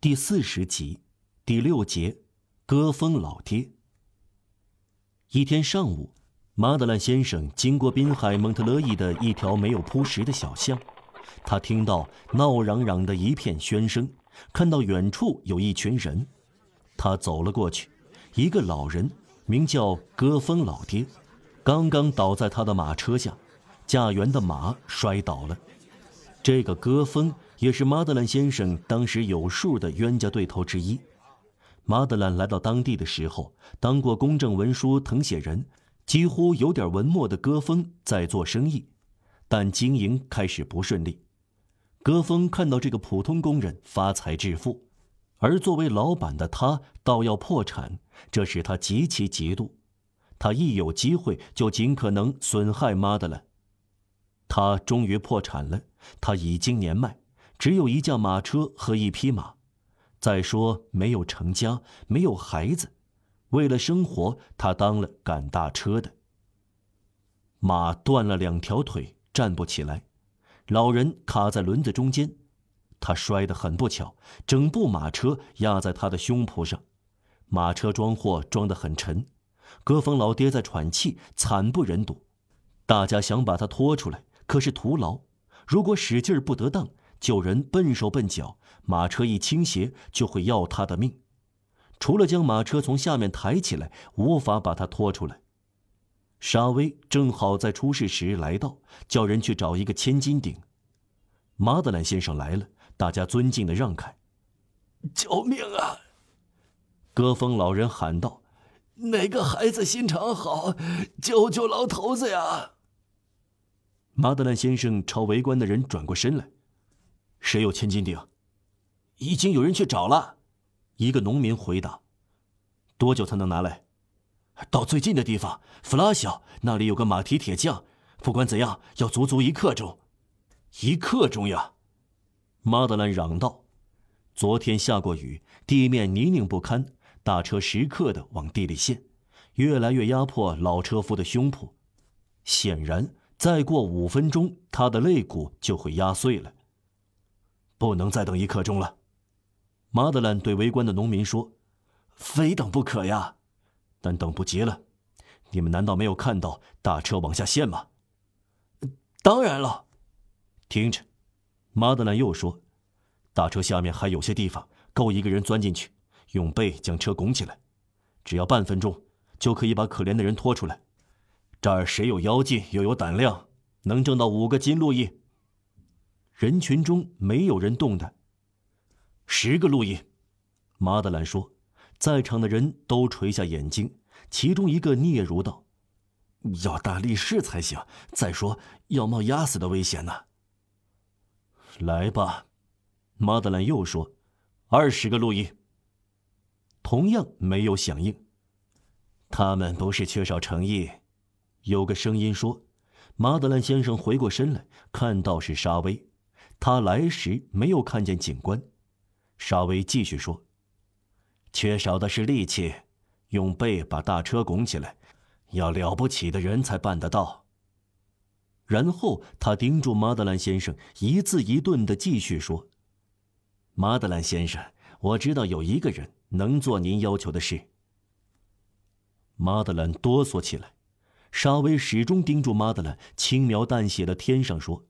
第四十集，第六节，歌风老爹。一天上午，马德兰先生经过滨海蒙特勒伊的一条没有铺石的小巷，他听到闹嚷嚷的一片喧声，看到远处有一群人，他走了过去，一个老人名叫歌风老爹，刚刚倒在他的马车下，驾辕的马摔倒了，这个歌风。也是马德兰先生当时有数的冤家对头之一。马德兰来到当地的时候，当过公证文书誊写人，几乎有点文墨的戈峰在做生意，但经营开始不顺利。戈峰看到这个普通工人发财致富，而作为老板的他倒要破产，这使他极其嫉妒。他一有机会就尽可能损害马德兰。他终于破产了，他已经年迈。只有一架马车和一匹马，再说没有成家，没有孩子，为了生活，他当了赶大车的。马断了两条腿，站不起来，老人卡在轮子中间，他摔得很不巧，整部马车压在他的胸脯上，马车装货装得很沉，戈峰老爹在喘气，惨不忍睹。大家想把他拖出来，可是徒劳，如果使劲不得当。救人笨手笨脚，马车一倾斜就会要他的命。除了将马车从下面抬起来，无法把他拖出来。沙威正好在出事时来到，叫人去找一个千斤顶。马德兰先生来了，大家尊敬的让开。救命啊！戈峰老人喊道：“哪个孩子心肠好，救救老头子呀！”马德兰先生朝围观的人转过身来。谁有千斤顶？已经有人去找了。一个农民回答：“多久才能拿来？”到最近的地方，弗拉小那里有个马蹄铁匠。不管怎样，要足足一刻钟。一刻钟呀！马德兰嚷道：“昨天下过雨，地面泥泞不堪，大车时刻的往地里陷，越来越压迫老车夫的胸脯。显然，再过五分钟，他的肋骨就会压碎了。”不能再等一刻钟了，马德兰对围观的农民说：“非等不可呀！但等不及了。你们难道没有看到大车往下陷吗？”“当然了。”听着，马德兰又说：“大车下面还有些地方够一个人钻进去，用背将车拱起来，只要半分钟就可以把可怜的人拖出来。这儿谁有妖劲又有胆量，能挣到五个金路易？”人群中没有人动弹。十个路易，马德兰说，在场的人都垂下眼睛。其中一个嗫嚅道：“要大力士才行。再说，要冒压死的危险呢。”来吧，马德兰又说：“二十个路易。”同样没有响应。他们不是缺少诚意。有个声音说：“马德兰先生回过身来，看到是沙威。”他来时没有看见警官，沙威继续说：“缺少的是力气，用背把大车拱起来，要了不起的人才办得到。”然后他盯住马德兰先生，一字一顿的继续说：“马德兰先生，我知道有一个人能做您要求的事。”马德兰哆嗦起来，沙威始终盯住马德兰，轻描淡写的添上说。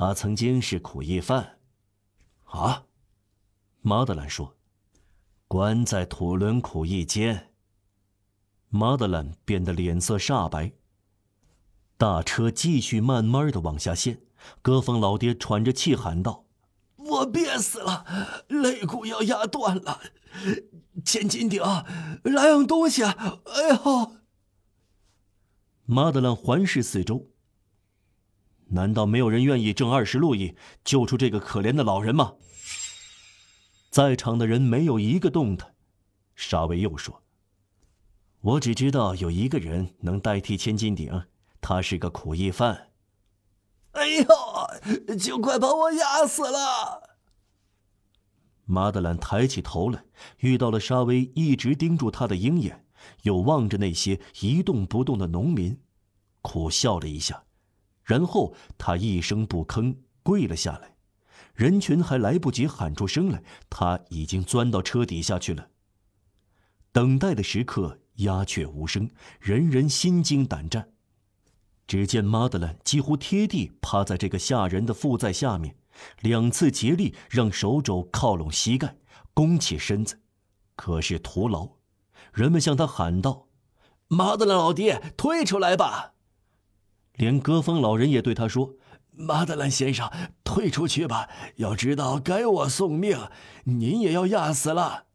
他曾经是苦役犯，啊，马德兰说，关在土伦苦役间。马德兰变得脸色煞白。大车继续慢慢的往下陷，戈峰老爹喘着气喊道：“我憋死了，肋骨要压断了，千斤顶，来样东西！哎呦！”马德兰环视四周。难道没有人愿意挣二十路易救出这个可怜的老人吗？在场的人没有一个动弹。沙威又说：“我只知道有一个人能代替千斤顶，他是个苦役犯。”哎呦，就快把我压死了！马德兰抬起头来，遇到了沙威一直盯住他的鹰眼，又望着那些一动不动的农民，苦笑了一下。然后他一声不吭跪了下来，人群还来不及喊出声来，他已经钻到车底下去了。等待的时刻鸦雀无声，人人心惊胆战。只见马德兰几乎贴地趴在这个吓人的负载下面，两次竭力让手肘靠拢膝盖，弓起身子，可是徒劳。人们向他喊道：“马德兰老爹，退出来吧！”连戈峰老人也对他说：“马德兰先生，退出去吧！要知道，该我送命，您也要压死了。”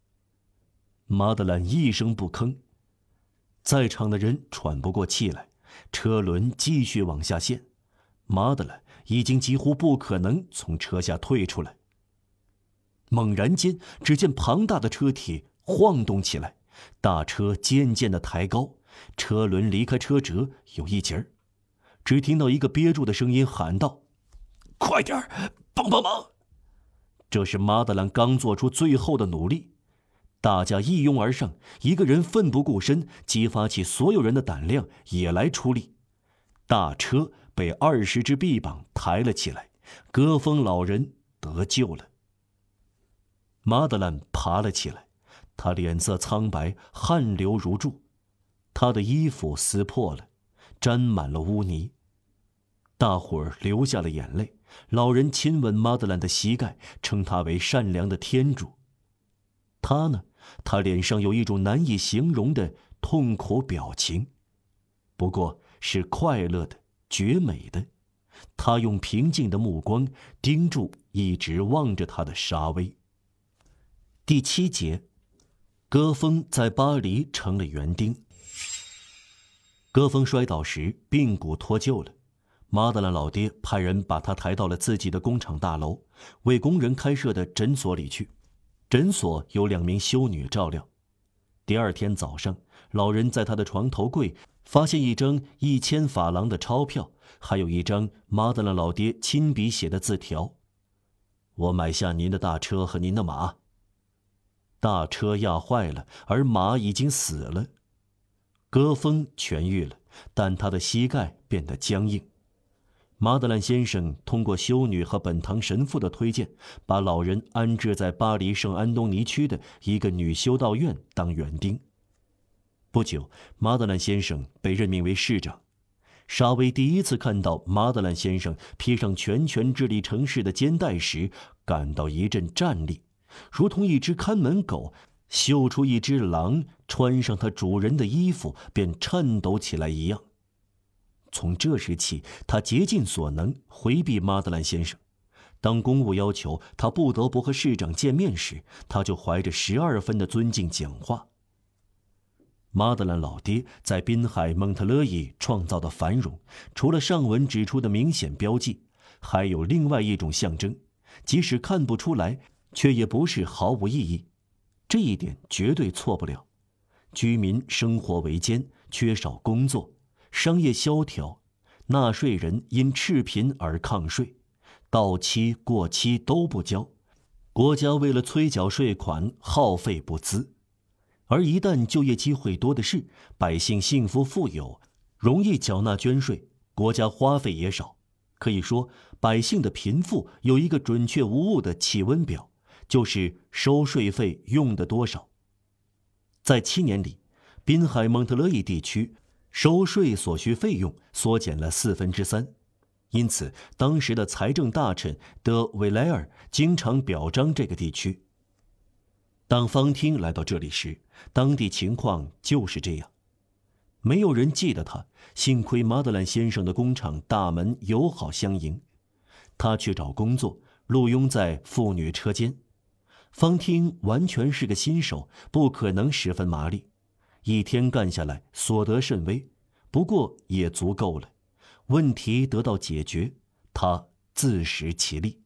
马德兰一声不吭，在场的人喘不过气来。车轮继续往下陷，马德兰已经几乎不可能从车下退出来。猛然间，只见庞大的车体晃动起来，大车渐渐的抬高，车轮离开车辙有一截儿。只听到一个憋住的声音喊道：“快点，帮帮忙！”这是马德兰刚做出最后的努力。大家一拥而上，一个人奋不顾身，激发起所有人的胆量，也来出力。大车被二十只臂膀抬了起来，戈峰老人得救了。马德兰爬了起来，他脸色苍白，汗流如注，他的衣服撕破了，沾满了污泥。大伙儿流下了眼泪，老人亲吻马德兰的膝盖，称他为善良的天主。他呢？他脸上有一种难以形容的痛苦表情，不过是快乐的、绝美的。他用平静的目光盯住一直望着他的沙威。第七节，戈峰在巴黎成了园丁。戈峰摔倒时髌骨脱臼了，马德兰老爹派人把他抬到了自己的工厂大楼，为工人开设的诊所里去。诊所有两名修女照料。第二天早上，老人在他的床头柜发现一张一千法郎的钞票，还有一张马德兰老爹亲笔写的字条：“我买下您的大车和您的马。”大车压坏了，而马已经死了。戈峰痊愈了，但他的膝盖变得僵硬。马德兰先生通过修女和本堂神父的推荐，把老人安置在巴黎圣安东尼区的一个女修道院当园丁。不久，马德兰先生被任命为市长。沙威第一次看到马德兰先生披上全权治理城市的肩带时，感到一阵战栗，如同一只看门狗嗅出一只狼穿上它主人的衣服便颤抖起来一样。从这时起，他竭尽所能回避马德兰先生。当公务要求他不得不和市长见面时，他就怀着十二分的尊敬讲话。马德兰老爹在滨海蒙特勒伊创造的繁荣，除了上文指出的明显标记，还有另外一种象征，即使看不出来，却也不是毫无意义。这一点绝对错不了。居民生活维艰，缺少工作。商业萧条，纳税人因赤贫而抗税，到期过期都不交，国家为了催缴税款耗费不资，而一旦就业机会多的是，百姓幸福富有，容易缴纳捐税，国家花费也少。可以说，百姓的贫富有一个准确无误的气温表，就是收税费用的多少。在七年里，滨海蒙特勒伊地区。收税所需费用缩减了四分之三，因此当时的财政大臣德维莱尔经常表彰这个地区。当方汀来到这里时，当地情况就是这样，没有人记得他。幸亏马德兰先生的工厂大门友好相迎，他去找工作，录用在妇女车间。方听完全是个新手，不可能十分麻利。一天干下来，所得甚微，不过也足够了。问题得到解决，他自食其力。